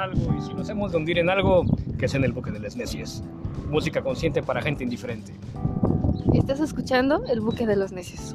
algo y si nos hemos de hundir en algo, que es en el buque de las necias. Música consciente para gente indiferente. Estás escuchando El buque de los necios.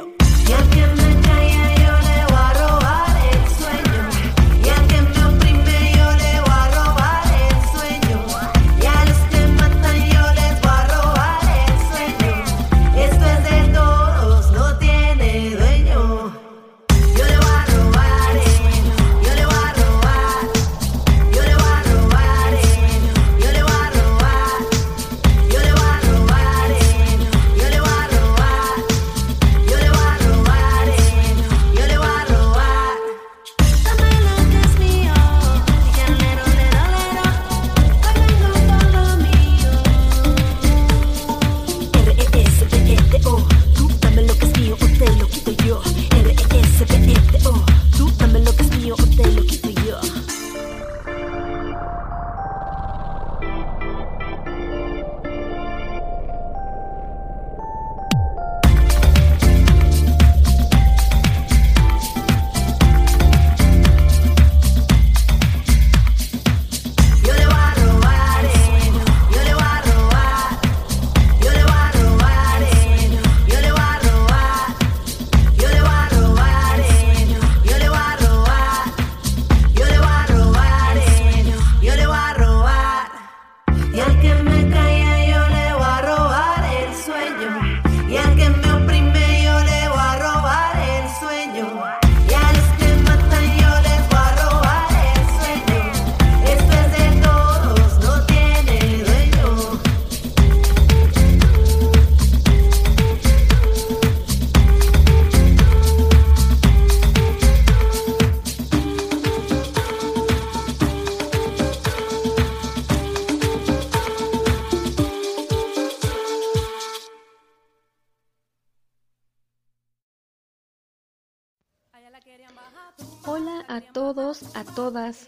todos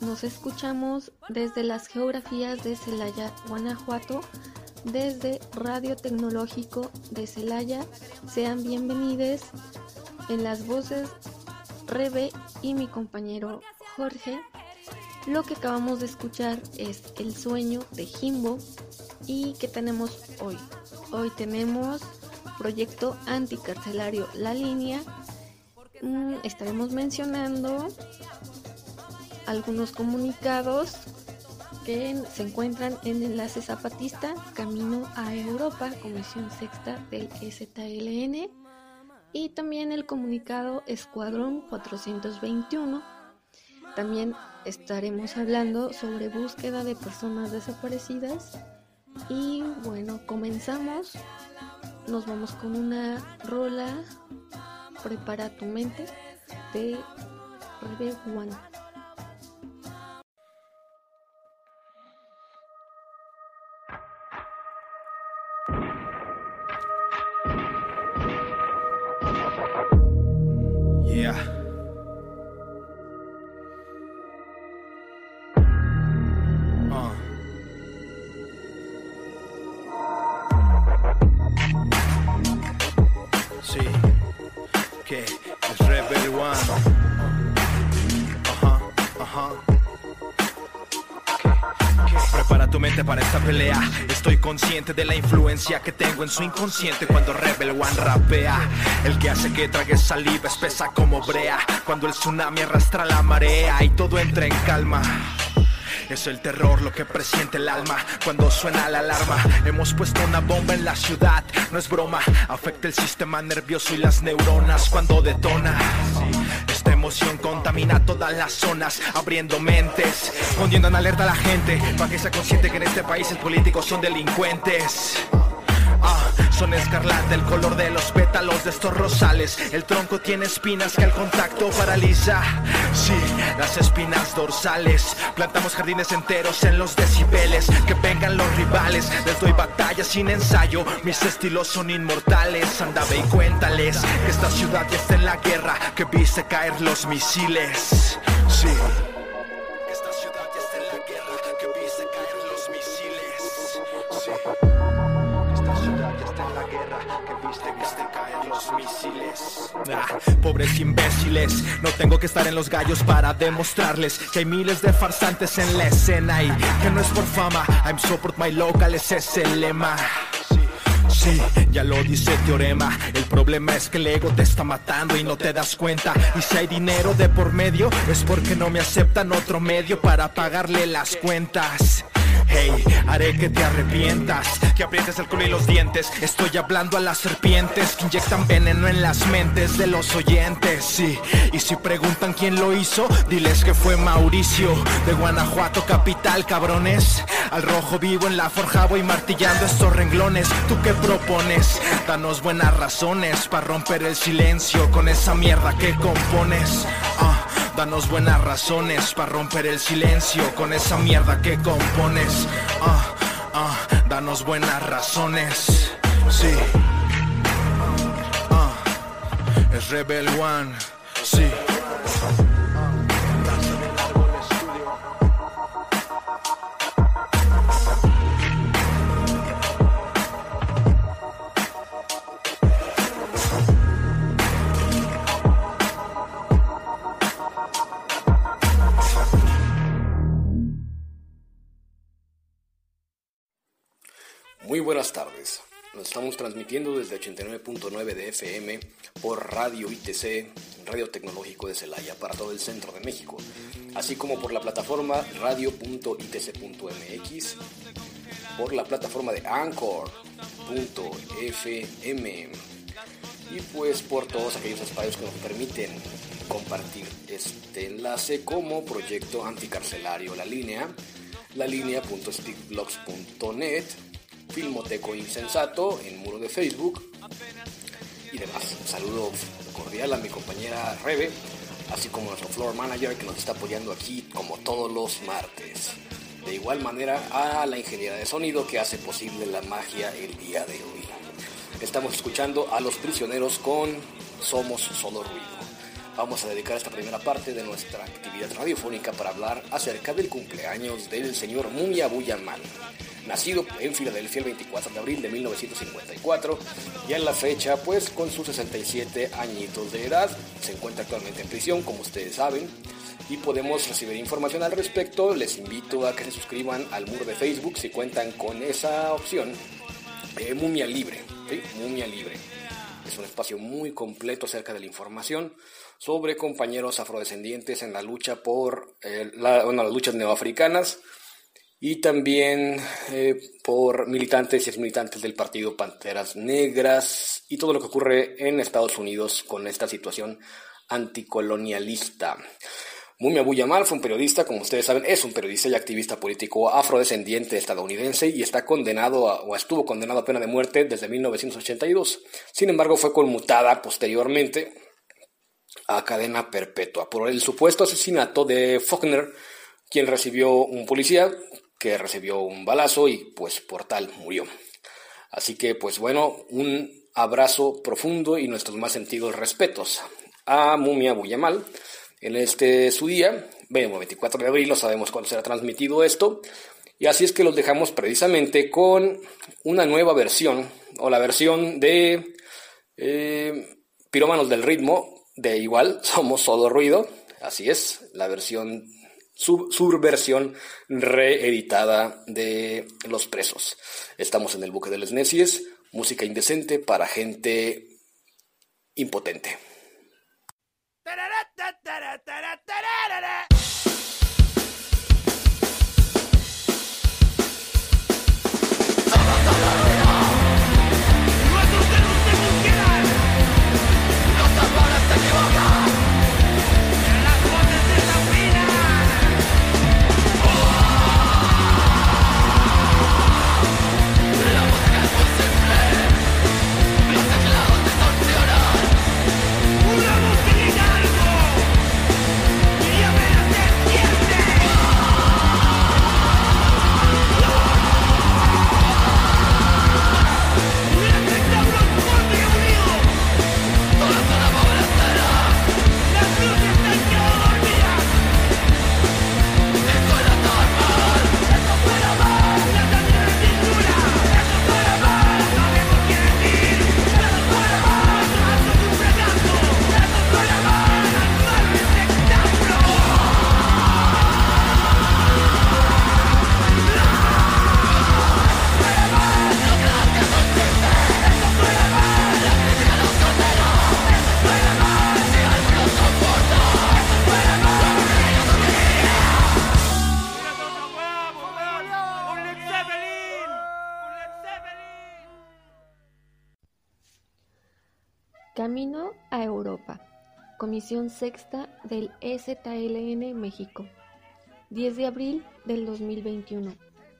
nos escuchamos desde las geografías de Celaya, Guanajuato, desde Radio Tecnológico de Celaya. Sean bienvenidos en las voces Rebe y mi compañero Jorge. Lo que acabamos de escuchar es El sueño de Jimbo y que tenemos hoy. Hoy tenemos proyecto anticarcelario La Línea. Mm, estaremos mencionando algunos comunicados que se encuentran en Enlace Zapatista, Camino a Europa, Comisión Sexta del STLN, y también el comunicado Escuadrón 421. También estaremos hablando sobre búsqueda de personas desaparecidas. Y bueno, comenzamos. Nos vamos con una rola Prepara tu mente de Rebe One. Pelea. Estoy consciente de la influencia que tengo en su inconsciente cuando Rebel One rapea. El que hace que trague saliva espesa como brea. Cuando el tsunami arrastra la marea y todo entra en calma. Es el terror lo que presiente el alma cuando suena la alarma. Hemos puesto una bomba en la ciudad, no es broma. Afecta el sistema nervioso y las neuronas cuando detona. Emoción contamina todas las zonas, abriendo mentes, poniendo en alerta a la gente para que sea consciente que en este país los políticos son delincuentes. Son escarlata el color de los pétalos de estos rosales. El tronco tiene espinas que al contacto paraliza. Sí, las espinas dorsales. Plantamos jardines enteros en los decibeles. Que vengan los rivales. Les doy batalla sin ensayo. Mis estilos son inmortales. Anda ve y cuéntales que esta ciudad ya está en la guerra. Que viste caer los misiles. Sí. Misiles. Ah, pobres imbéciles, no tengo que estar en los gallos para demostrarles que hay miles de farsantes en la escena y que no es por fama. I'm support my local, ese es el lema. Sí, ya lo dice teorema. El problema es que el ego te está matando y no te das cuenta. Y si hay dinero de por medio, es porque no me aceptan otro medio para pagarle las cuentas. Hey, haré que te arrepientas, que aprietes el culo y los dientes. Estoy hablando a las serpientes que inyectan veneno en las mentes de los oyentes. Sí, y si preguntan quién lo hizo, diles que fue Mauricio de Guanajuato, capital, cabrones. Al rojo vivo en la forja voy martillando estos renglones. ¿Tú qué propones? Danos buenas razones para romper el silencio con esa mierda que compones. Ah. Danos buenas razones para romper el silencio con esa mierda que compones. Ah, ah, danos buenas razones. Sí. Ah, es Rebel One. Sí. Muy buenas tardes. Nos estamos transmitiendo desde 89.9 de FM por Radio ITC, Radio Tecnológico de Celaya, para todo el centro de México, así como por la plataforma radio.itc.mx, por la plataforma de Anchor.fm y pues por todos aquellos espacios que nos permiten compartir este enlace como proyecto anticarcelario La Línea, la línea.stickblogs.net Filmoteco Insensato en muro de Facebook y demás. Un saludo cordial a mi compañera Rebe, así como a nuestro floor manager que nos está apoyando aquí como todos los martes. De igual manera a la ingeniera de sonido que hace posible la magia el día de hoy. Estamos escuchando a los prisioneros con Somos Solo Ruido. Vamos a dedicar esta primera parte de nuestra actividad radiofónica para hablar acerca del cumpleaños del señor Mumia Buyamal nacido en Filadelfia el 24 de abril de 1954 y en la fecha pues con sus 67 añitos de edad. Se encuentra actualmente en prisión como ustedes saben y podemos recibir información al respecto. Les invito a que se suscriban al muro de Facebook si cuentan con esa opción eh, Mumia Libre ¿sí? Mumia Libre. Es un espacio muy completo acerca de la información sobre compañeros afrodescendientes en la lucha por eh, la, bueno, las luchas neoafricanas y también eh, por militantes y exmilitantes del partido Panteras Negras y todo lo que ocurre en Estados Unidos con esta situación anticolonialista. Mumia Buyamal fue un periodista, como ustedes saben, es un periodista y activista político afrodescendiente estadounidense y está condenado o estuvo condenado a pena de muerte desde 1982. Sin embargo, fue conmutada posteriormente a cadena perpetua por el supuesto asesinato de Faulkner, quien recibió un policía que recibió un balazo y pues por tal murió. Así que pues bueno, un abrazo profundo y nuestros más sentidos respetos a Mumia Buyamal. En este su día, bueno, 24 de abril, lo sabemos cuándo será transmitido esto, y así es que los dejamos precisamente con una nueva versión, o la versión de Eh, pirómanos del ritmo, de igual, somos solo ruido, así es, la versión sub, subversión reeditada de Los Presos. Estamos en el buque de les Necias, música indecente para gente impotente. Camino a Europa. Comisión Sexta del EZLN México. 10 de abril del 2021.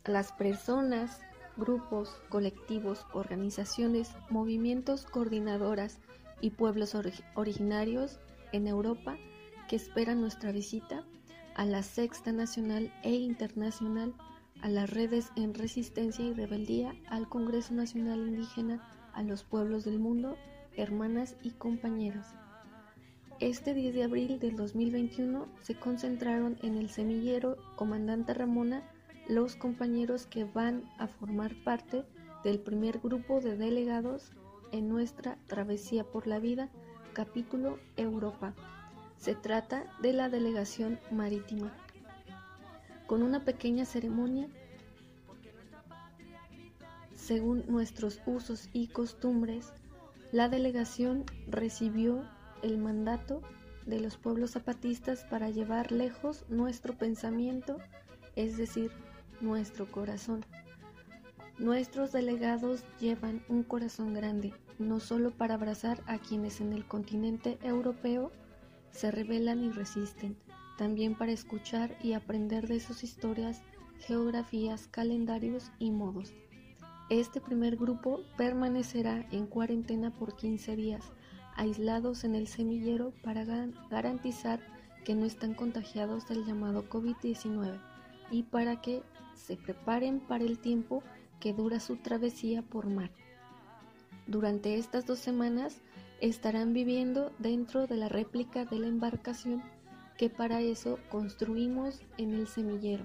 Las personas, grupos, colectivos, organizaciones, movimientos, coordinadoras y pueblos originarios en Europa que esperan nuestra visita a la Sexta Nacional e Internacional, a las redes en resistencia y rebeldía, al Congreso Nacional Indígena, a los pueblos del mundo hermanas y compañeros. Este 10 de abril del 2021 se concentraron en el semillero Comandante Ramona los compañeros que van a formar parte del primer grupo de delegados en nuestra Travesía por la Vida, capítulo Europa. Se trata de la delegación marítima. Con una pequeña ceremonia, según nuestros usos y costumbres, la delegación recibió el mandato de los pueblos zapatistas para llevar lejos nuestro pensamiento, es decir, nuestro corazón. Nuestros delegados llevan un corazón grande, no solo para abrazar a quienes en el continente europeo se rebelan y resisten, también para escuchar y aprender de sus historias, geografías, calendarios y modos. Este primer grupo permanecerá en cuarentena por 15 días, aislados en el semillero para garantizar que no están contagiados del llamado COVID-19 y para que se preparen para el tiempo que dura su travesía por mar. Durante estas dos semanas estarán viviendo dentro de la réplica de la embarcación que para eso construimos en el semillero.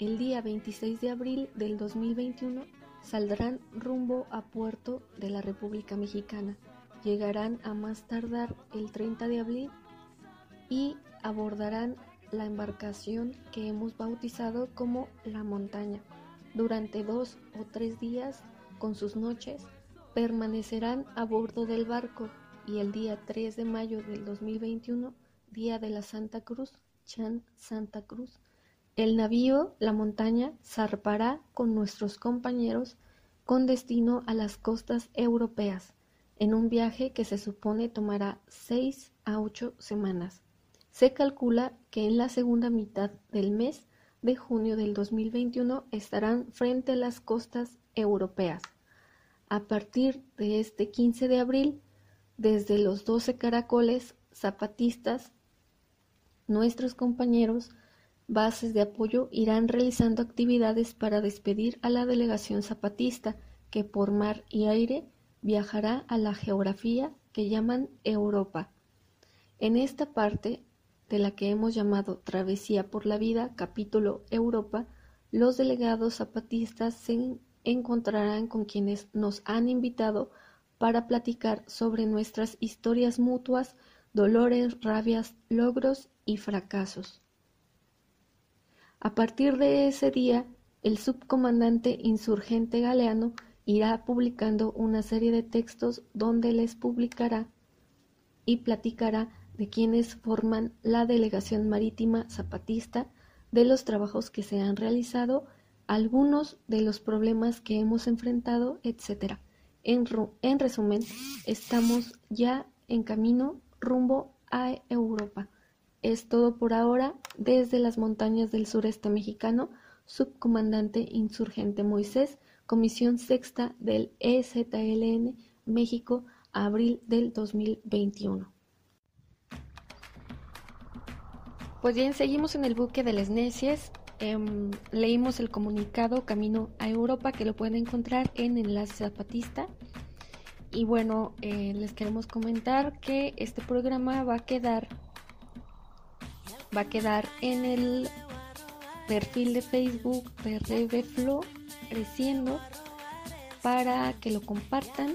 El día 26 de abril del 2021 saldrán rumbo a puerto de la República Mexicana. Llegarán a más tardar el 30 de abril y abordarán la embarcación que hemos bautizado como La Montaña. Durante dos o tres días, con sus noches, permanecerán a bordo del barco y el día 3 de mayo del 2021, día de la Santa Cruz, Chan Santa Cruz, el navío La Montaña zarpará con nuestros compañeros con destino a las costas europeas, en un viaje que se supone tomará seis a ocho semanas. Se calcula que en la segunda mitad del mes de junio del 2021 estarán frente a las costas europeas. A partir de este 15 de abril, desde los 12 caracoles zapatistas, nuestros compañeros bases de apoyo irán realizando actividades para despedir a la delegación zapatista que por mar y aire viajará a la geografía que llaman Europa. En esta parte de la que hemos llamado Travesía por la Vida, capítulo Europa, los delegados zapatistas se encontrarán con quienes nos han invitado para platicar sobre nuestras historias mutuas, dolores, rabias, logros y fracasos. A partir de ese día, el subcomandante insurgente Galeano irá publicando una serie de textos donde les publicará y platicará de quienes forman la delegación marítima zapatista, de los trabajos que se han realizado, algunos de los problemas que hemos enfrentado, etc. En, en resumen, estamos ya en camino rumbo a Europa. Es todo por ahora desde las montañas del sureste mexicano, subcomandante insurgente Moisés, Comisión Sexta del EZLN, México, abril del 2021. Pues bien, seguimos en el buque de las necias. Em, leímos el comunicado Camino a Europa que lo pueden encontrar en Enlace Zapatista. Y bueno, eh, les queremos comentar que este programa va a quedar va a quedar en el perfil de Facebook de Reveflo creciendo para que lo compartan.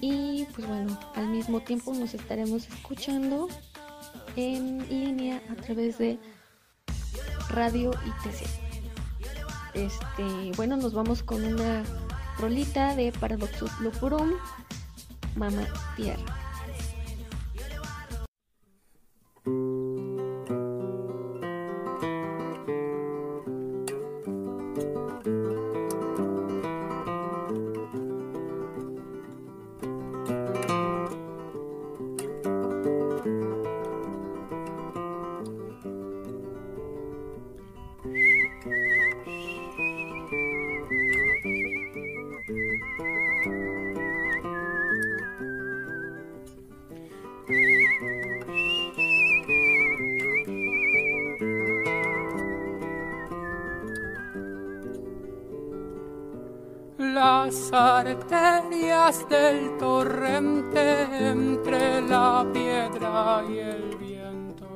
Y pues bueno al mismo tiempo nos estaremos escuchando en línea a través de Radio ITC este bueno nos vamos con una rolita de Paradoxus Lopurum Mama Tierra del torrente entre la piedra y el viento.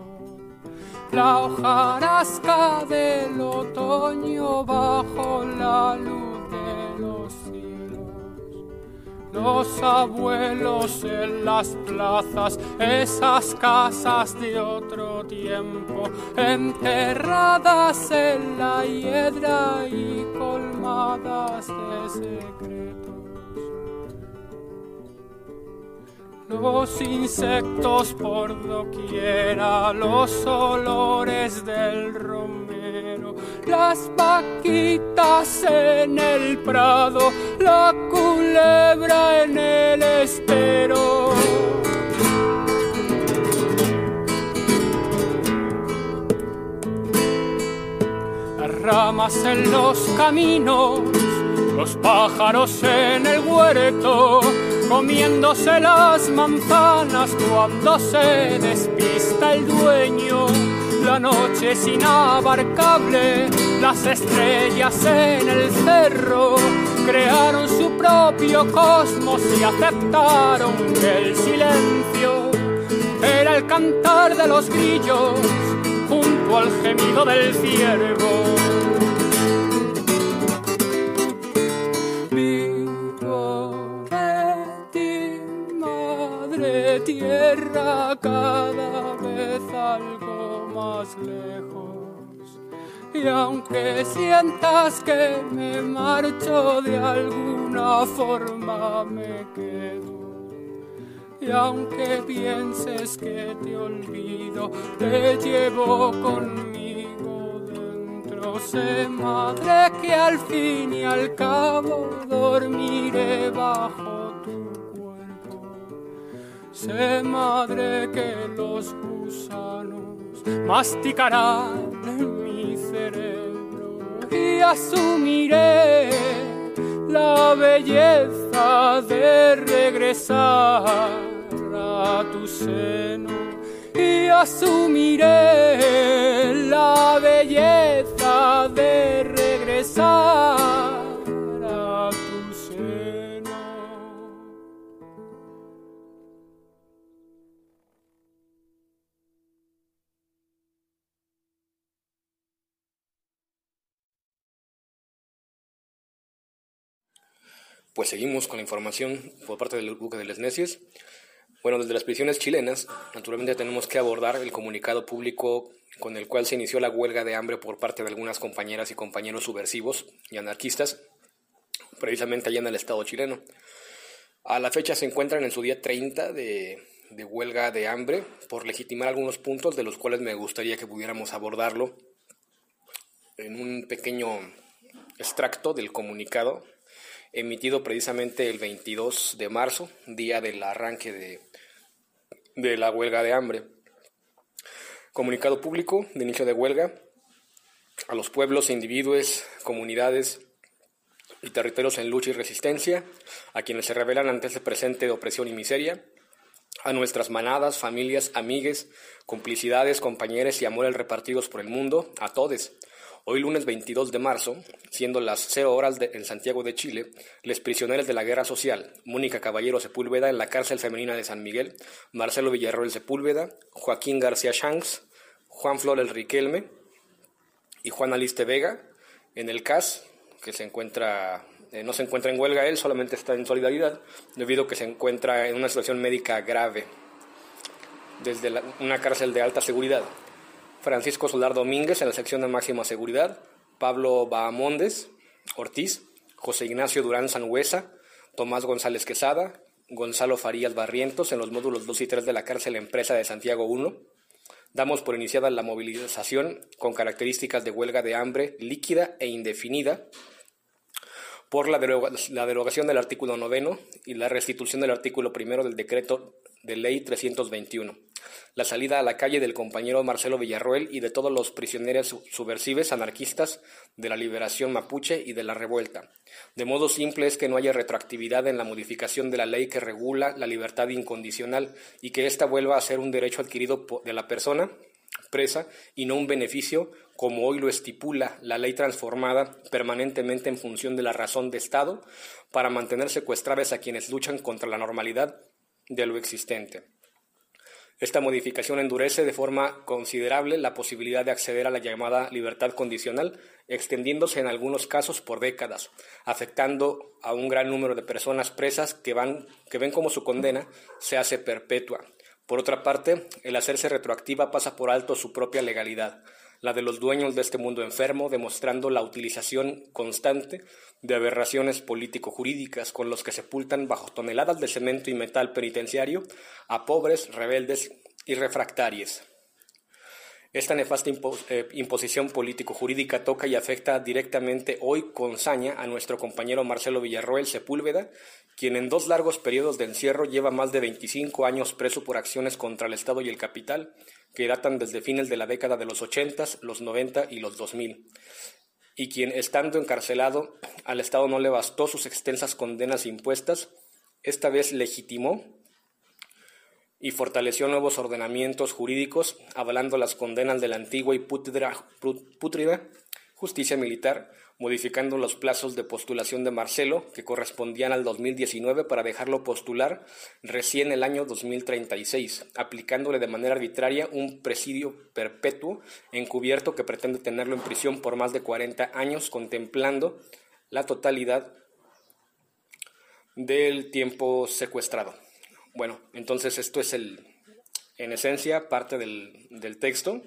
La hojarasca del otoño bajo la luz de los los abuelos en las plazas, esas casas de otro tiempo, enterradas en la hiedra y colmadas Los insectos por doquiera, los olores del romero, las vaquitas en el prado, la culebra en el estero. Las ramas en los caminos, los pájaros en el huerto, comiéndose las manzanas cuando se despista el dueño la noche es inabarcable, las estrellas en el cerro crearon su propio cosmos y aceptaron que el silencio era el cantar de los grillos junto al gemido del ciervo. Cada vez algo más lejos. Y aunque sientas que me marcho, de alguna forma me quedo. Y aunque pienses que te olvido, te llevo conmigo dentro. Sé, madre, que al fin y al cabo dormiré bajo. Sé, madre, que los gusanos masticarán mi cerebro y asumiré la belleza de regresar a tu seno y asumiré la belleza de regresar pues seguimos con la información por parte del buque de las. Bueno, desde las prisiones chilenas, naturalmente tenemos que abordar el comunicado público con el cual se inició la huelga de hambre por parte de algunas compañeras y compañeros subversivos y anarquistas, precisamente allá en el Estado chileno. A la fecha se encuentran en su día 30 de, de huelga de hambre por legitimar algunos puntos de los cuales me gustaría que pudiéramos abordarlo en un pequeño extracto del comunicado emitido precisamente el 22 de marzo, día del arranque de, de la huelga de hambre. Comunicado público de inicio de huelga a los pueblos, individuos, comunidades y territorios en lucha y resistencia, a quienes se revelan ante ese presente de opresión y miseria, a nuestras manadas, familias, amigues, complicidades, compañeros y amores repartidos por el mundo, a todos, Hoy lunes 22 de marzo, siendo las 0 horas en Santiago de Chile, los prisioneros de la guerra social, Mónica Caballero Sepúlveda en la cárcel femenina de San Miguel, Marcelo Villarroel Sepúlveda, Joaquín García Shanks, Juan Flor El Riquelme y Juan Aliste Vega en el CAS, que se encuentra, eh, no se encuentra en huelga él, solamente está en solidaridad, debido a que se encuentra en una situación médica grave desde una cárcel de alta seguridad. Francisco Solar Domínguez en la sección de máxima seguridad, Pablo Bahamondes Ortiz, José Ignacio Durán Sangüesa, Tomás González Quesada, Gonzalo Farías Barrientos en los módulos 2 y 3 de la cárcel Empresa de Santiago 1. Damos por iniciada la movilización con características de huelga de hambre líquida e indefinida por la, derogación del artículo noveno y la restitución del artículo primero del decreto de ley 321 la salida a la calle del compañero Marcelo Villarroel y de todos los prisioneros subversivos anarquistas de la liberación mapuche y de la revuelta. De modo simple es que no haya retroactividad en la modificación de la ley que regula la libertad incondicional y que ésta vuelva a ser un derecho adquirido de la persona presa y no un beneficio como hoy lo estipula la ley transformada permanentemente en función de la razón de Estado para mantener secuestradas a quienes luchan contra la normalidad de lo existente. Esta modificación endurece de forma considerable la posibilidad de acceder a la llamada libertad condicional, extendiéndose en algunos casos por décadas, afectando a un gran número de personas presas que, van, que ven como su condena se hace perpetua. Por otra parte, el hacerse retroactiva pasa por alto su propia legalidad, la de los dueños de este mundo enfermo, demostrando la utilización constante de aberraciones político-jurídicas con los que sepultan bajo toneladas de cemento y metal penitenciario a pobres, rebeldes y refractarios. Esta nefasta eh, imposición político-jurídica toca y afecta directamente hoy con saña a nuestro compañero Marcelo Villarroel Sepúlveda, quien en dos largos periodos de encierro lleva más de 25 años preso por acciones contra el Estado y el capital, que datan desde fines de la década de los 80, los 90 y los 2000 y quien, estando encarcelado, al Estado no le bastó sus extensas condenas impuestas, esta vez legitimó y fortaleció nuevos ordenamientos jurídicos, avalando las condenas de la antigua y pútrida justicia militar, modificando los plazos de postulación de Marcelo, que correspondían al 2019, para dejarlo postular recién el año 2036, aplicándole de manera arbitraria un presidio perpetuo encubierto que pretende tenerlo en prisión por más de 40 años, contemplando la totalidad del tiempo secuestrado. Bueno, entonces esto es el, en esencia, parte del, del texto.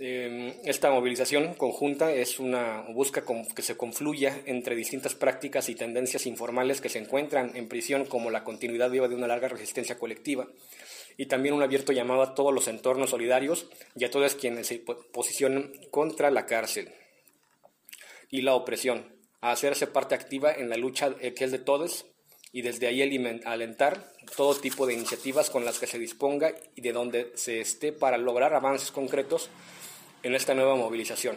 Em, esta movilización conjunta es una busca que se confluya entre distintas prácticas y tendencias informales que se encuentran en prisión como la continuidad viva de una larga resistencia colectiva y también un abierto llamado a todos los entornos solidarios y a todos quienes se posicionan contra la cárcel y la opresión, a hacerse parte activa en la lucha eh, que es de todos y desde ahí alentar todo tipo de iniciativas con las que se disponga y de donde se esté para lograr avances concretos en esta nueva movilización.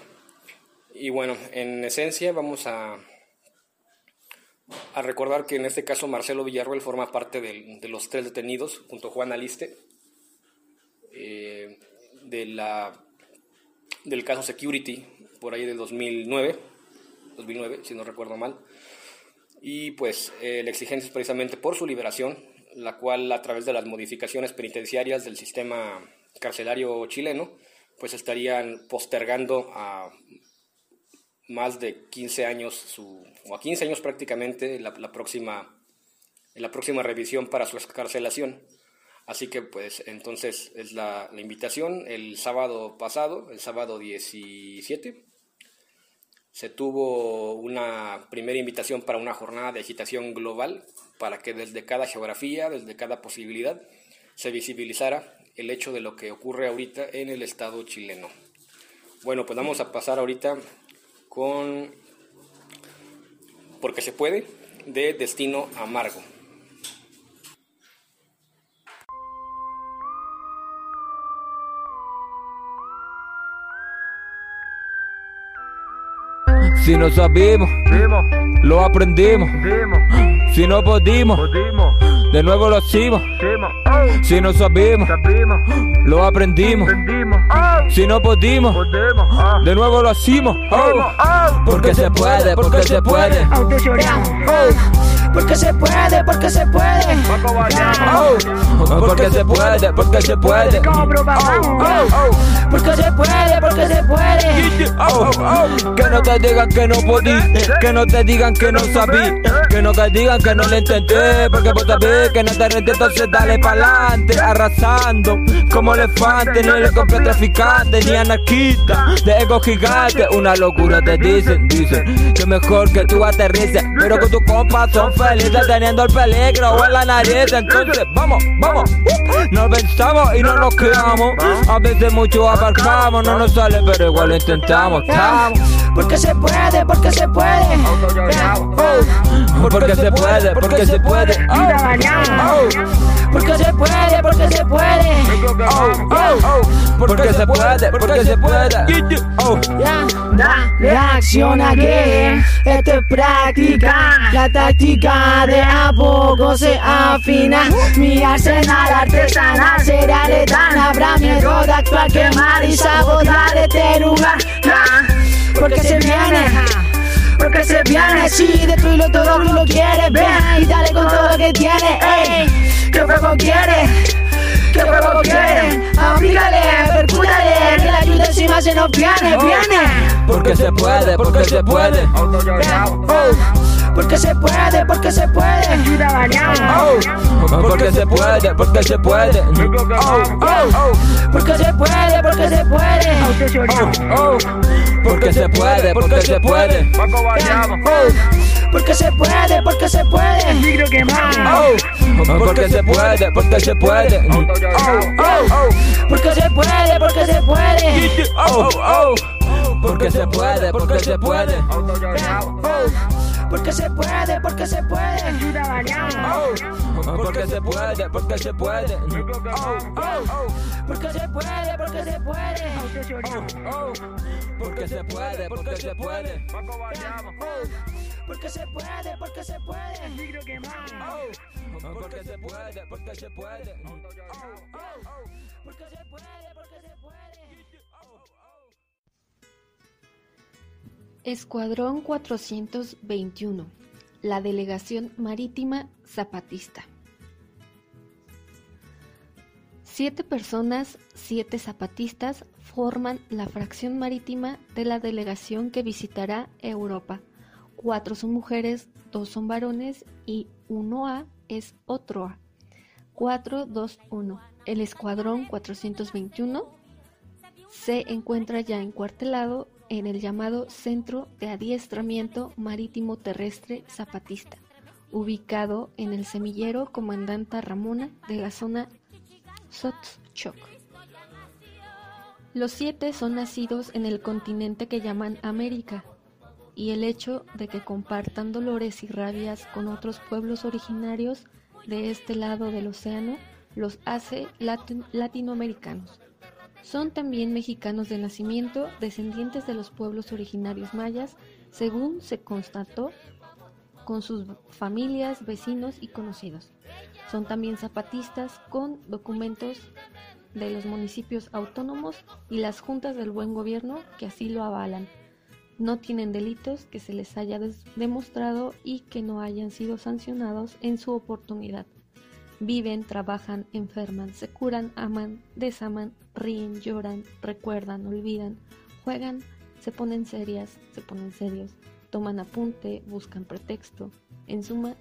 Y bueno, en esencia vamos a, a recordar que en este caso Marcelo Villarroel forma parte de los tres detenidos junto a Juan Aliste eh, de la, del caso Security por ahí del 2009, 2009 si no recuerdo mal. Y pues eh, la exigencia es precisamente por su liberación, la cual a través de las modificaciones penitenciarias del sistema carcelario chileno, pues estarían postergando a más de 15 años, su, o a 15 años prácticamente, la, próxima, la próxima revisión para su escarcelación. Así que pues entonces es la, la, invitación el sábado pasado, el sábado 17. Se tuvo una primera invitación para una jornada de agitación global para que desde cada geografía, desde cada posibilidad, se visibilizara el hecho de lo que ocurre ahorita en el Estado chileno. Bueno, pues vamos a pasar ahorita con Porque se puede, de Destino Amargo. Si no sabemos, lo aprendimos. Si no pudimos, de nuevo lo hicimos. Si no sabemos, lo aprendimos. Si no pudimos, de nuevo lo hicimos. Porque se puede, porque se puede. Porque se puede, porque se puede. Porque se puede, porque se puede. Porque se puede, porque se puede. Que no te digan que no podí, que no te digan que no sabí, que no te digan que no lo intenté, porque vos sabés que no te renté, entonces dale pa'lante, arrasando como elefante, no le compré traficante ni anarquista, de ego gigante, una locura te dicen, dicen que mejor que tú aterrices, pero con tu compa son felices teniendo el peligro en la nariz, entonces vamos, vamos, nos pensamos y no nos quedamos, a veces mucho aparcamos, no nos sale pero igual lo intentamos, estamos. Porque se puede, porque se puede. Porque se puede, porque se puede. Porque se puede, porque se puede. Porque se puede, porque se puede. Reacciona que esto es práctica. La táctica de a poco se afina. Mi arsenal artesanal será letal. Habrá miedo de actuar, quemar y sabotar este lugar. Porque se viene. Porque se viene, sí, destruirlo todo, tú lo quieres, ven y dale con todo lo que tienes, ey, que fuego quiere, que fuego quiere, aplícale, percútale, que la ayuda encima se nos viene, viene. Porque se puede, porque se puede porque se puede, porque se puede. Ayuda, Oh, oh. porque se puede, porque se puede. Oh, oh, oh, porque se puede, porque se puede. Oh, oh, porque se puede, porque se puede. Porque se puede, porque se puede. que Oh, porque se puede, porque se puede. Oh, oh, porque se puede, porque se puede. Oh, oh, oh, porque se puede, porque se puede. Porque se puede, porque se puede. Porque se puede, porque se puede. Porque se puede, porque se puede. Porque se puede, porque se puede. Porque se puede, porque se puede. Porque se puede, porque se puede. Porque se puede, porque se puede. Escuadrón 421, la Delegación Marítima Zapatista. Siete personas, siete zapatistas, forman la fracción marítima de la delegación que visitará Europa. Cuatro son mujeres, dos son varones y uno A es otro A. 421. El Escuadrón 421 se encuentra ya encuartelado en el llamado Centro de Adiestramiento Marítimo Terrestre Zapatista, ubicado en el semillero Comandanta Ramona de la zona Sotzchoc. Los siete son nacidos en el continente que llaman América, y el hecho de que compartan dolores y rabias con otros pueblos originarios de este lado del océano los hace latinoamericanos. Son también mexicanos de nacimiento, descendientes de los pueblos originarios mayas, según se constató con sus familias, vecinos y conocidos. Son también zapatistas con documentos de los municipios autónomos y las juntas del buen gobierno que así lo avalan. No tienen delitos que se les haya demostrado y que no hayan sido sancionados en su oportunidad. Viven, trabajan, enferman, se curan, aman, desaman, ríen, lloran, recuerdan, olvidan, juegan, se ponen serias, se ponen serios, toman apunte, buscan pretexto. En suma,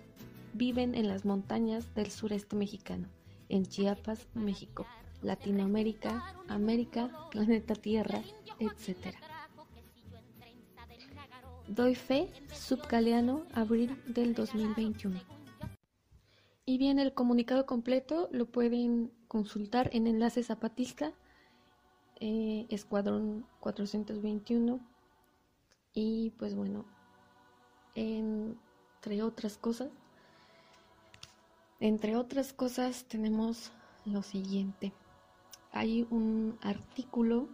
viven en las montañas del sureste mexicano, en Chiapas, México, Latinoamérica, América, planeta Tierra, etc. Doy fe, subgaleano, abril del 2021. Y bien, el comunicado completo lo pueden consultar en Enlace Zapatista, eh, Escuadrón 421. Y pues bueno, entre otras cosas, entre otras cosas tenemos lo siguiente. Hay un artículo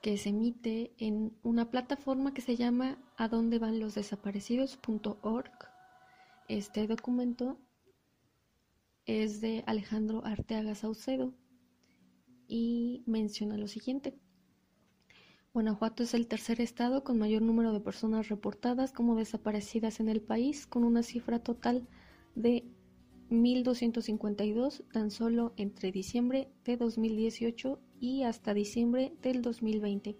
que se emite en una plataforma que se llama a dónde van los desaparecidos.org. Este documento es de Alejandro Arteaga Saucedo y menciona lo siguiente. Guanajuato es el tercer estado con mayor número de personas reportadas como desaparecidas en el país, con una cifra total de 1.252 tan solo entre diciembre de 2018 y hasta diciembre del 2020.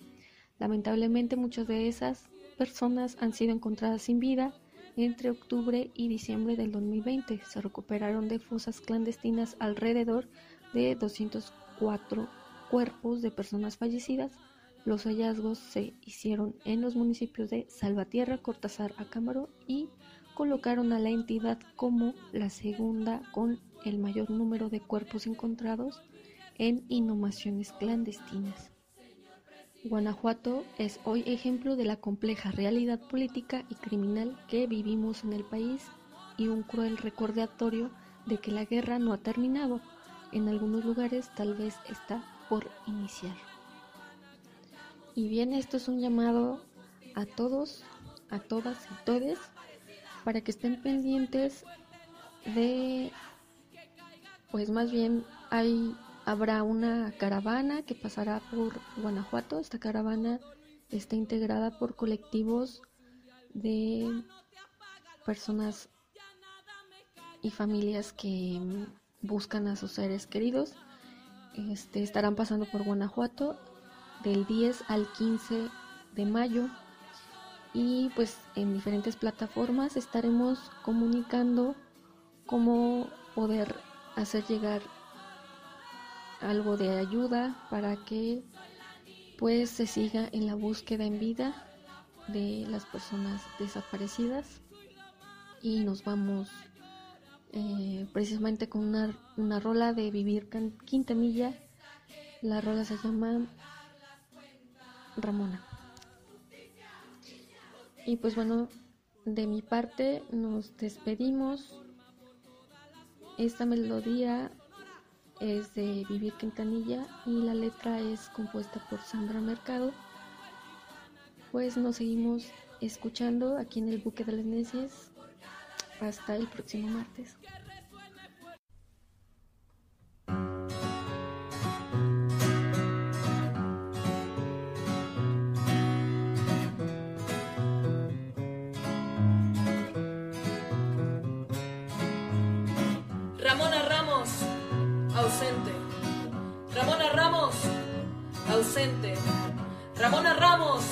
Lamentablemente muchas de esas personas han sido encontradas sin vida entre octubre y diciembre del 2020. Se recuperaron de fosas clandestinas alrededor de 204 cuerpos de personas fallecidas. Los hallazgos se hicieron en los municipios de Salvatierra, Cortázar, Acámbaro y colocaron a la entidad como la segunda con el mayor número de cuerpos encontrados en inhumaciones clandestinas. Guanajuato es hoy ejemplo de la compleja realidad política y criminal que vivimos en el país y un cruel recordatorio de que la guerra no ha terminado. En algunos lugares tal vez está por iniciar. Y bien, esto es un llamado a todos, a todas y todes para que estén pendientes de, pues más bien hay, habrá una caravana que pasará por Guanajuato. Esta caravana está integrada por colectivos de personas y familias que buscan a sus seres queridos. Este, estarán pasando por Guanajuato del 10 al 15 de mayo y pues en diferentes plataformas estaremos comunicando cómo poder hacer llegar algo de ayuda para que pues se siga en la búsqueda en vida de las personas desaparecidas. Y nos vamos eh, precisamente con una, una rola de Vivir Quintanilla la rola se llama Ramona. Y pues bueno, de mi parte nos despedimos. Esta melodía es de Vivir Quintanilla y la letra es compuesta por Sandra Mercado. Pues nos seguimos escuchando aquí en el Buque de las Necias. Hasta el próximo martes. Ramona Ramos,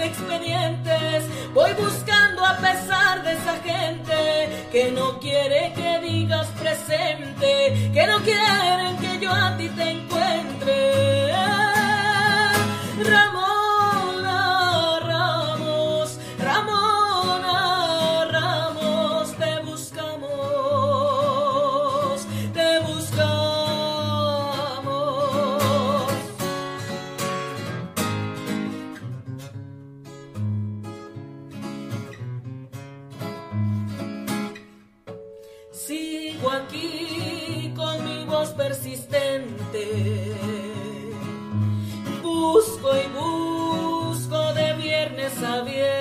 expedientes. Voy buscando a pesar de esa gente que no quiere que digas presente, que no quieren Busco y busco de viernes a viernes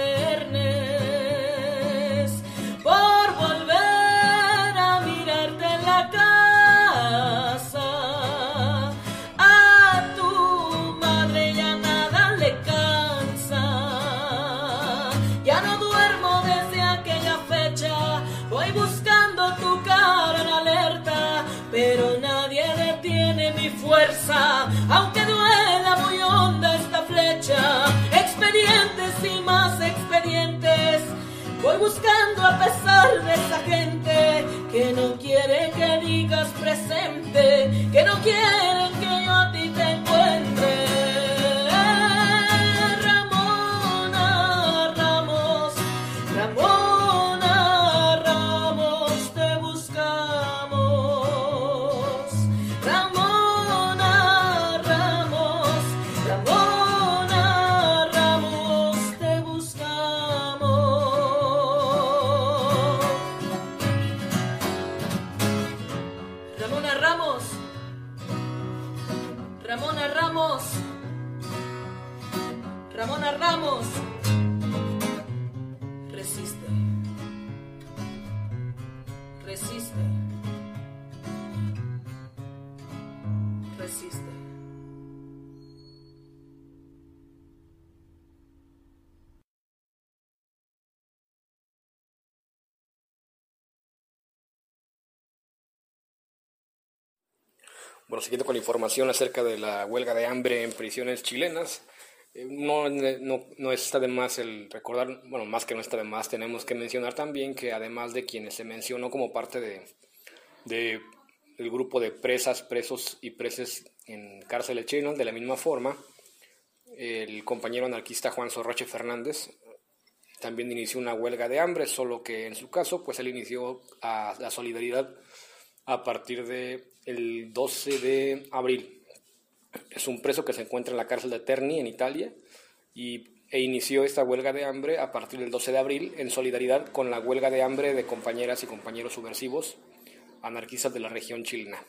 buscando a pesar de esa gente que no quiere que digas presente, que no quieren Bueno, siguiendo con la información acerca de la huelga de hambre en prisiones chilenas, eh, no, no, no está de más el recordar, bueno, más que no está de más, tenemos que mencionar también que además de quienes se mencionó como parte de, de el grupo de presas, presos y preses en cárceles chilenas, de la misma forma, el compañero anarquista Juan Sorroche Fernández también inició una huelga de hambre, solo que en su caso, pues él inició a la solidaridad a partir de el 12 de abril. Es un preso que se encuentra en la cárcel de Terni, en Italia, y, e inició esta huelga de hambre a partir del 12 de abril en solidaridad con la huelga de hambre de compañeras y compañeros subversivos anarquistas de la región chilena.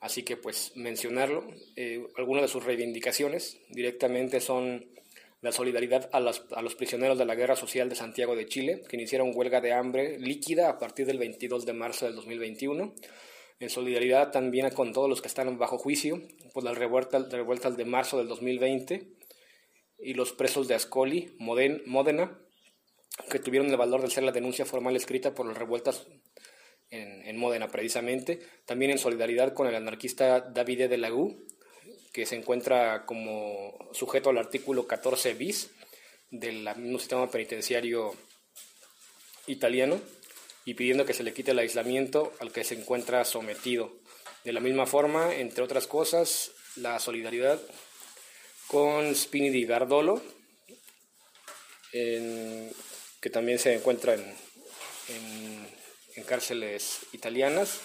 Así que pues mencionarlo, eh, algunas de sus reivindicaciones directamente son la solidaridad a, los prisioneros de la Guerra Social de Santiago de Chile, que iniciaron huelga de hambre líquida a partir del 22 de marzo del 2021, en solidaridad también con todos los que están bajo juicio por las revueltas, revueltas de marzo del 2020 y los presos de Ascoli, Moden, Módena, que tuvieron el valor de hacer la denuncia formal escrita por las revueltas en, en Módena precisamente, también en solidaridad con el anarquista Davide de Lagú, que se encuentra como sujeto al artículo 14 bis del mismo sistema penitenciario italiano y pidiendo que se le quite el aislamiento al que se encuentra sometido. De la misma forma, entre otras cosas, la solidaridad con Spini di Gardolo, que también se encuentra en, en, en cárceles italianas,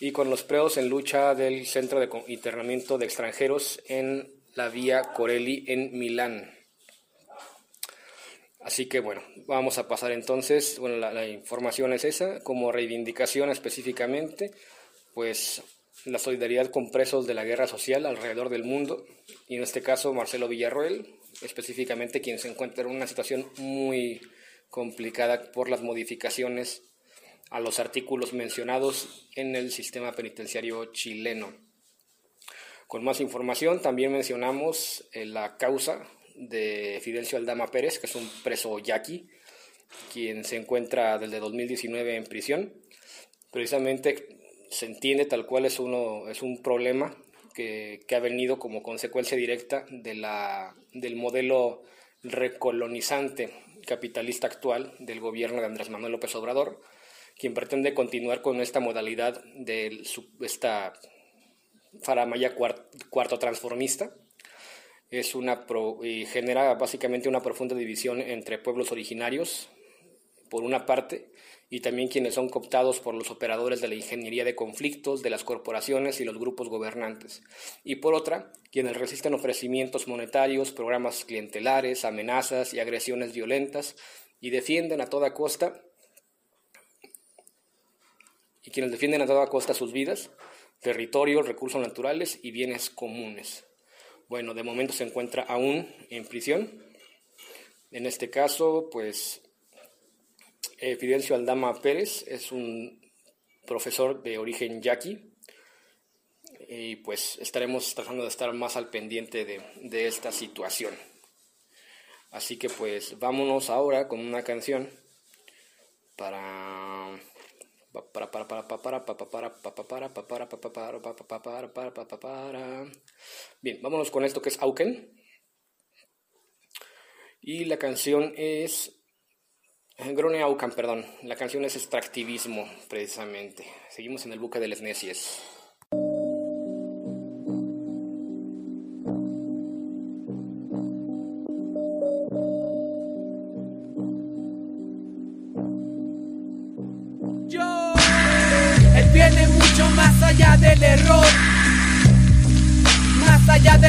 y con los presos en lucha del Centro de Internamiento de Extranjeros en la Vía Corelli en Milán. Así que bueno, vamos a pasar entonces, bueno, la, la, información es esa, como reivindicación específicamente, pues la solidaridad con presos de la guerra social alrededor del mundo, y en este caso Marcelo Villarroel, específicamente quien se encuentra en una situación muy complicada por las modificaciones a los artículos mencionados en el sistema penitenciario chileno. Con más información, también mencionamos eh, la causa de Fidencio Aldama Pérez, que es un preso yaqui, quien se encuentra desde 2019 en prisión. Precisamente se entiende tal cual es, uno, es un problema que que, ha venido como consecuencia directa de la, del modelo recolonizante capitalista actual del gobierno de Andrés Manuel López Obrador, quien pretende continuar con esta modalidad de esta faramaya cuarto transformista. Es una y genera básicamente una profunda división entre pueblos originarios, por una parte, y también quienes son cooptados por los operadores de la ingeniería de conflictos, de las corporaciones y los grupos gobernantes. Y por otra, quienes resisten ofrecimientos monetarios, programas clientelares, amenazas y agresiones violentas y defienden a toda costa y quienes defienden a toda costa sus vidas, territorios, recursos naturales y bienes comunes. Bueno, de momento se encuentra aún en prisión. En este caso, pues eh, Fidencio Aldama Pérez es un profesor de origen yaqui y pues estaremos tratando de estar más al pendiente de, esta situación. Así que pues vámonos ahora con una canción para Bien, vámonos con esto que es Auken. Y la canción es Grone Aucan, perdón. La canción es extractivismo, precisamente. Seguimos en el buque de las necias.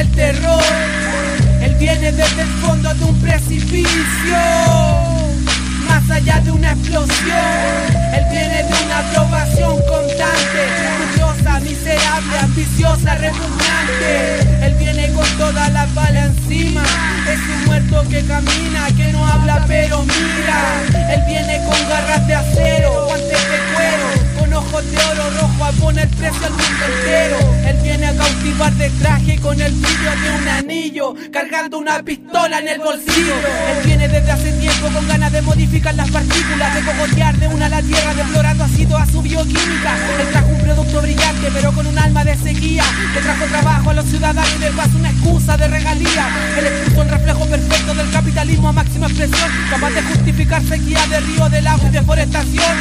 Del terror. Él viene desde el fondo de un precipicio más allá de una explosión. Él viene de una aprobación constante, curiosa, miserable, ambiciosa, repugnante. Él viene con toda la bala encima. Es un muerto que camina, que no habla pero mira. Él viene con garras de acero, guantes ojos de oro rojo a poner precio al mundo entero. Él viene a cautivar de traje con el brillo de un anillo, cargando una pistola en el bolsillo. Él viene desde hace tiempo con ganas de modificar las partículas, de cogotear de una a la tierra, deplorando ácido a su bioquímica. Él trajo un producto brillante, pero con un alma de sequía. Le trajo trabajo a los ciudadanos y le paso una excusa de regalía. Él expuso el reflejo perfecto del capitalismo a máxima expresión, capaz de justificar sequía de río, de lago y deforestación,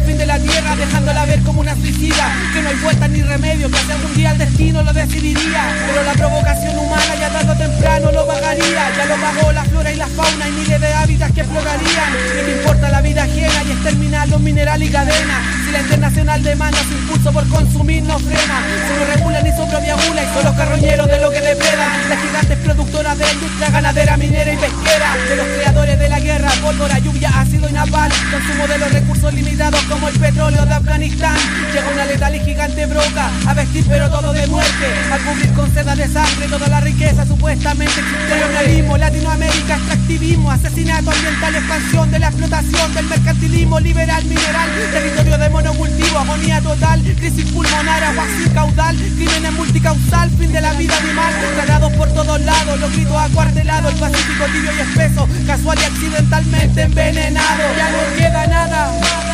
el fin de la tierra dejándola ver como una suicida. Que no hay vuelta ni remedio, que hace algún día el destino lo decidiría. Pero la provocación humana ya tarde o temprano lo pagaría Ya lo pagó la flora y la fauna y miles de hábitats que explorarían. ¿Qué te importa la vida ajena y exterminar los minerales y cadenas? La internacional demanda su impulso por consumir no frena. Se no regula ni su propia gula y son los carroñeros de lo que depredan Las gigantes productoras de industria ganadera, minera y pesquera. De los creadores de la guerra, pólvora, lluvia, ácido y naval. Consumo de los recursos limitados como el petróleo de Afganistán. Llega una letal y gigante broca A vestir pero todo de muerte. A cubrir con seda de sangre toda la riqueza supuestamente Colonialismo, Latinoamérica, extractivismo Asesinato ambiental, expansión de la explotación Del mercantilismo liberal, mineral Territorio de monocultivo, agonía total Crisis pulmonar, agua sin caudal Crímenes multicausal, fin de la vida animal Tragados por todos lados, los gritos acuartelados El Pacífico tibio y espeso Casual y accidentalmente envenenado Ya no queda nada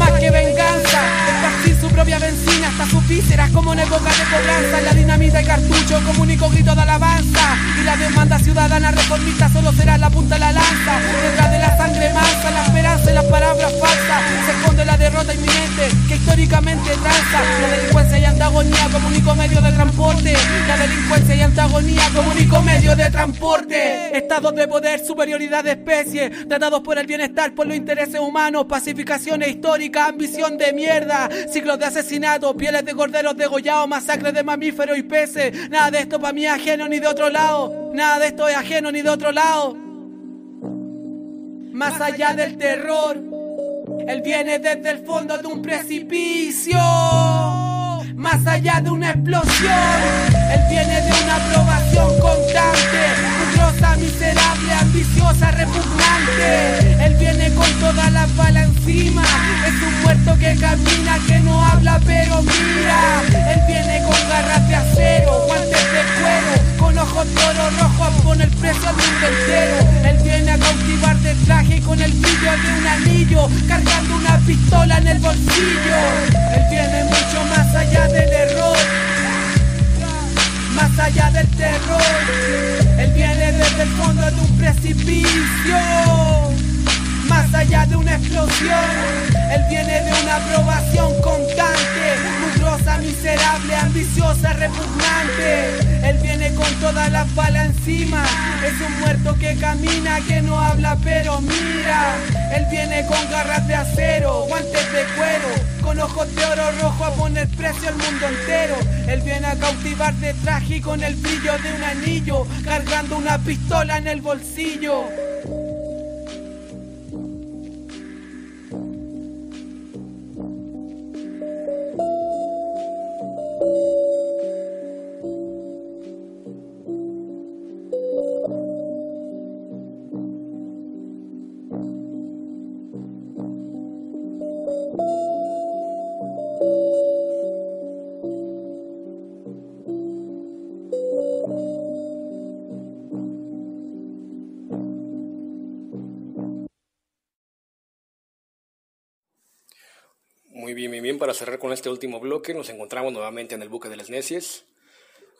más que venganza. Esparcir su propia benzina hasta sus vísceras como en época de cobranza. La dinamita y cartucho como único grito de alabanza. Y la demanda ciudadana reformista solo será la punta de la lanza. Detrás de la sangre mansa, la esperanza y las palabras falsas. Se esconde la derrota inminente que históricamente tranza. La delincuencia y antagonía como único medio de transporte. La delincuencia y antagonía como único medio de transporte. Estados de poder, superioridad de especie. Tratados por el bienestar, por los intereses humanos. Pacificación e ambición de mierda. Ciclos de asesinato, pieles de corderos degollados, masacres de mamíferos y peces. Nada de esto para mí es ajeno ni de otro lado. Nada de esto es ajeno ni de otro lado. Más allá del terror, él viene desde el fondo de un precipicio. Más allá de una explosión, él viene de una aprobación constante miserable, ambiciosa, repugnante. Él viene con toda la bala encima. Es un muerto que camina, que no habla, pero mira. Él viene con garras de acero, guantes de cuero, con ojos de oro rojo, con el precio al mundo entero. Él viene a cautivar de traje con el brillo de un anillo, cargando una pistola en el bolsillo. Él viene mucho más allá del error más allá del terror. Él viene desde el fondo de un precipicio, más allá de una explosión. Él viene de una aprobación constante, mugrosa, miserable, ambiciosa, repugnante. Él viene con todas las balas encima. Es un muerto que camina, que no habla, pero mira. Él viene con garras de acero, guantes de cuero con ojos de oro rojo a poner precio al mundo entero. Él viene a cautivar de traje con el brillo de un anillo, cargando una pistola en el bolsillo. Muy bien, bien, bien. Para cerrar con este último bloque, nos encontramos nuevamente en el buque de las Necias.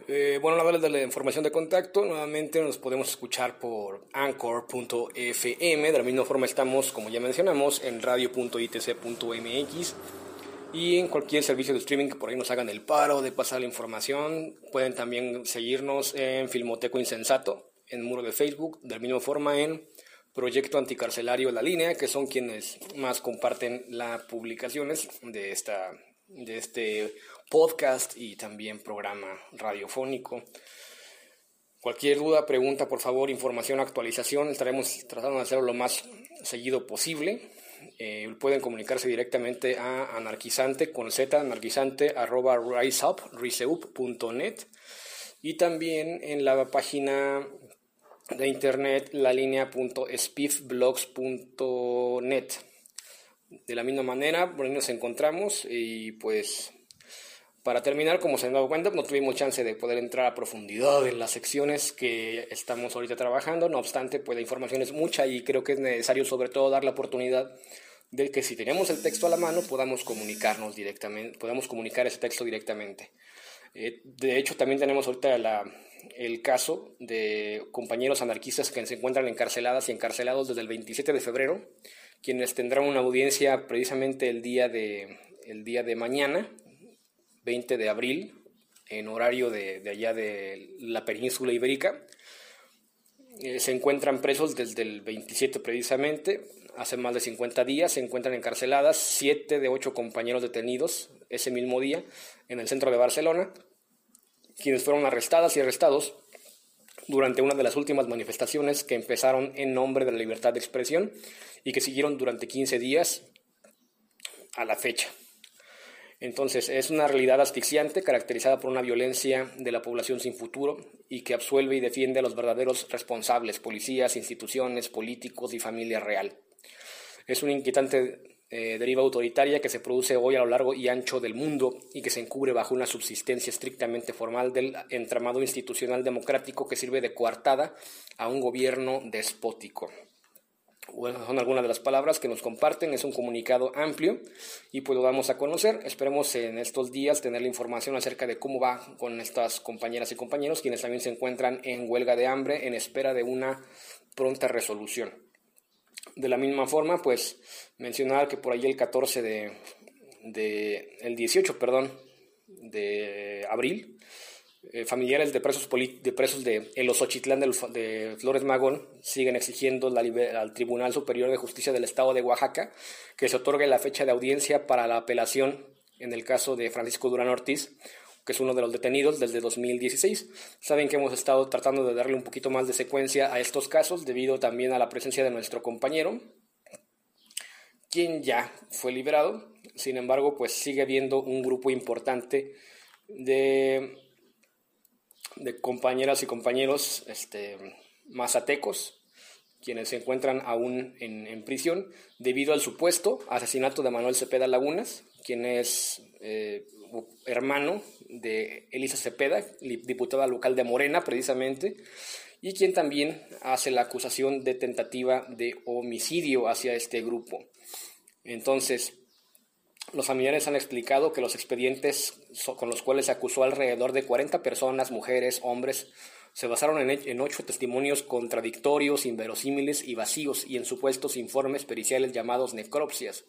Eh, bueno, a hablar de la información de contacto, nuevamente nos podemos escuchar por anchor.fm. De la misma forma estamos, como ya mencionamos, en radio.itc.mx y en cualquier servicio de streaming que por ahí nos hagan el paro de pasar la información. Pueden también seguirnos en Filmoteco Insensato, en muro de Facebook. De la misma forma en Proyecto Anticarcelario La Línea, que son quienes más comparten las publicaciones de, esta, de este podcast y también programa radiofónico. Cualquier duda, pregunta, por favor, información, actualización, estaremos tratando de hacerlo lo más seguido posible. Eh, pueden comunicarse directamente a anarquizante con z anarquizante arroba riseup, riseup.net y también en la página de internet la línea.spiffblogs.net. De la misma manera, por ahí nos encontramos y pues para terminar, como se han dado cuenta, no tuvimos chance de poder entrar a profundidad en las secciones que estamos ahorita trabajando, no obstante, pues la información es mucha y creo que es necesario sobre todo dar la oportunidad de que si tenemos el texto a la mano podamos comunicarnos directamente, podamos comunicar ese texto directamente. Eh, de hecho, también tenemos ahorita la, el caso de compañeros anarquistas que se encuentran encarceladas y encarcelados desde el 27 de febrero, quienes tendrán una audiencia precisamente el día de, el día de mañana, 20 de abril, en horario de, de allá de la península ibérica. Eh, se encuentran presos desde el 27 precisamente, hace más de 50 días, se encuentran encarceladas siete de ocho compañeros detenidos ese mismo día en el centro de Barcelona, quienes fueron arrestadas y arrestados durante una de las últimas manifestaciones que empezaron en nombre de la libertad de expresión y que siguieron durante 15 días a la fecha. Entonces, es una realidad asfixiante caracterizada por una violencia de la población sin futuro y que absuelve y defiende a los verdaderos responsables, policías, instituciones, políticos y familia real. Es una inquietante eh, deriva autoritaria que se produce hoy a lo largo y ancho del mundo y que se encubre bajo una subsistencia estrictamente formal del entramado institucional democrático que sirve de coartada a un gobierno despótico. Son algunas de las palabras que nos comparten, es un comunicado amplio y pues lo vamos a conocer. Esperemos en estos días tener la información acerca de cómo va con estas compañeras y compañeros, quienes también se encuentran en huelga de hambre en espera de una pronta resolución. De la misma forma, pues mencionar que por ahí el 14 de, de el 18, perdón, de abril, eh, familiares de presos, de presos de El Osochitlán de, de Flores Magón siguen exigiendo la al Tribunal Superior de Justicia del Estado de Oaxaca que se otorgue la fecha de audiencia para la apelación en el caso de Francisco Durán Ortiz, que es uno de los detenidos desde 2016. Saben que hemos estado tratando de darle un poquito más de secuencia a estos casos debido también a la presencia de nuestro compañero, quien ya fue liberado. Sin embargo, pues sigue habiendo un grupo importante de, compañeras y compañeros este, mazatecos, quienes se encuentran aún en, en, prisión debido al supuesto asesinato de Manuel Cepeda Lagunas, quien es eh, hermano de Elisa Cepeda, diputada local de Morena precisamente, y quien también hace la acusación de tentativa de homicidio hacia este grupo. Entonces, los familiares han explicado que los expedientes con los cuales se acusó alrededor de 40 personas, mujeres, hombres, se basaron en, ocho testimonios contradictorios, inverosímiles y vacíos y en supuestos informes periciales llamados necropsias.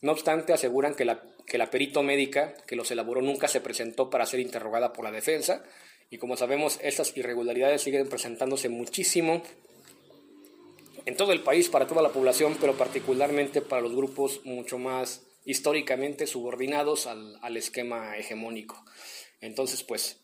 No obstante, aseguran que la, que la perito médica que los elaboró nunca se presentó para ser interrogada por la defensa y como sabemos, estas irregularidades siguen presentándose muchísimo en todo el país, para toda la población, pero particularmente para los grupos mucho más históricamente subordinados al, al esquema hegemónico. Entonces, pues,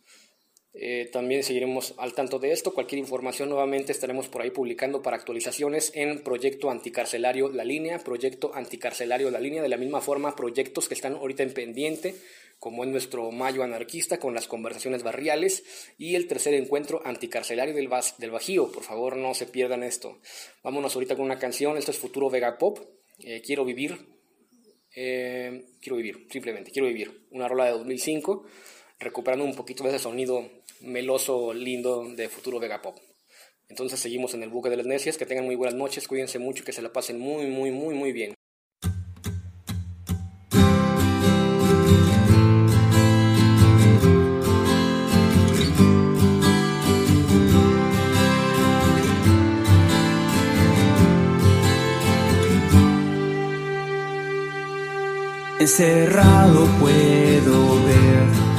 eh, también seguiremos al tanto de esto. Cualquier información nuevamente estaremos por ahí publicando para actualizaciones en Proyecto Anticarcelario La Línea, Proyecto Anticarcelario La Línea, de la misma forma proyectos que están ahorita en pendiente, como en nuestro Mayo Anarquista con las conversaciones barriales y el tercer encuentro anticarcelario del, del Bajío. Por favor, no se pierdan esto. Vámonos ahorita con una canción, esto es Futuro Vega Pop, eh, Quiero Vivir. Eh, quiero vivir, simplemente, quiero vivir. Una rola de 2005, recuperando un poquito de ese sonido meloso, lindo de futuro Vega Pop. Entonces seguimos en el buque de las necias, que tengan muy buenas noches, cuídense mucho, que se la pasen muy, muy, muy, muy bien. Encerrado puedo ver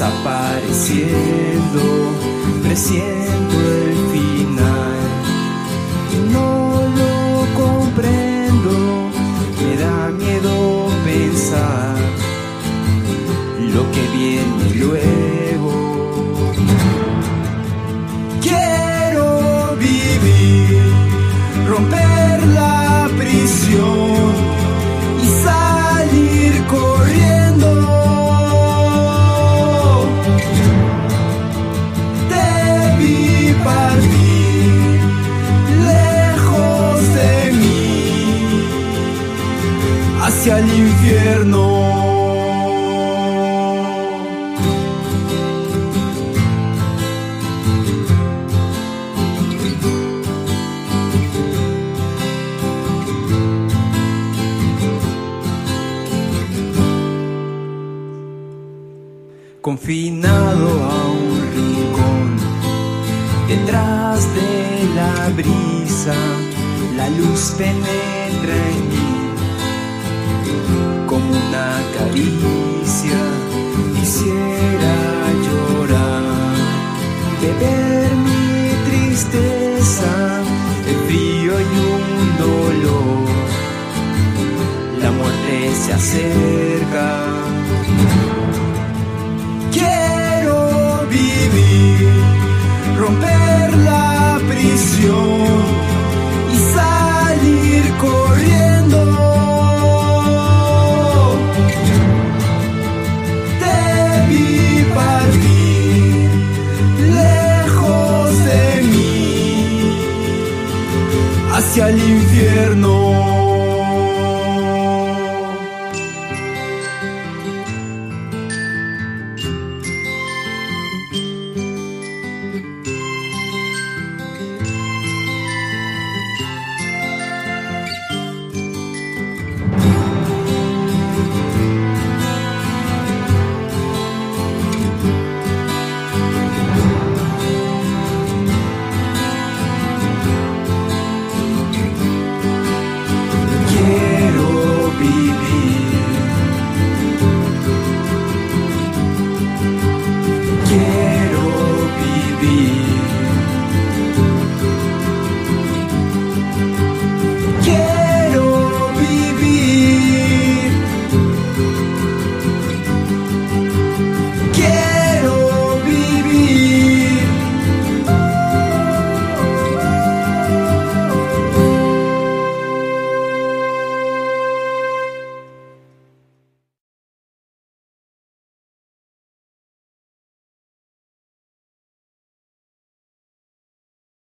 desapareciendo, presiento infierno. confinado a un rincón. Detrás de la brisa, la luz penetra en Quisiera llorar, beber mi tristeza, el frío y un dolor. La muerte se acerca. Infierno.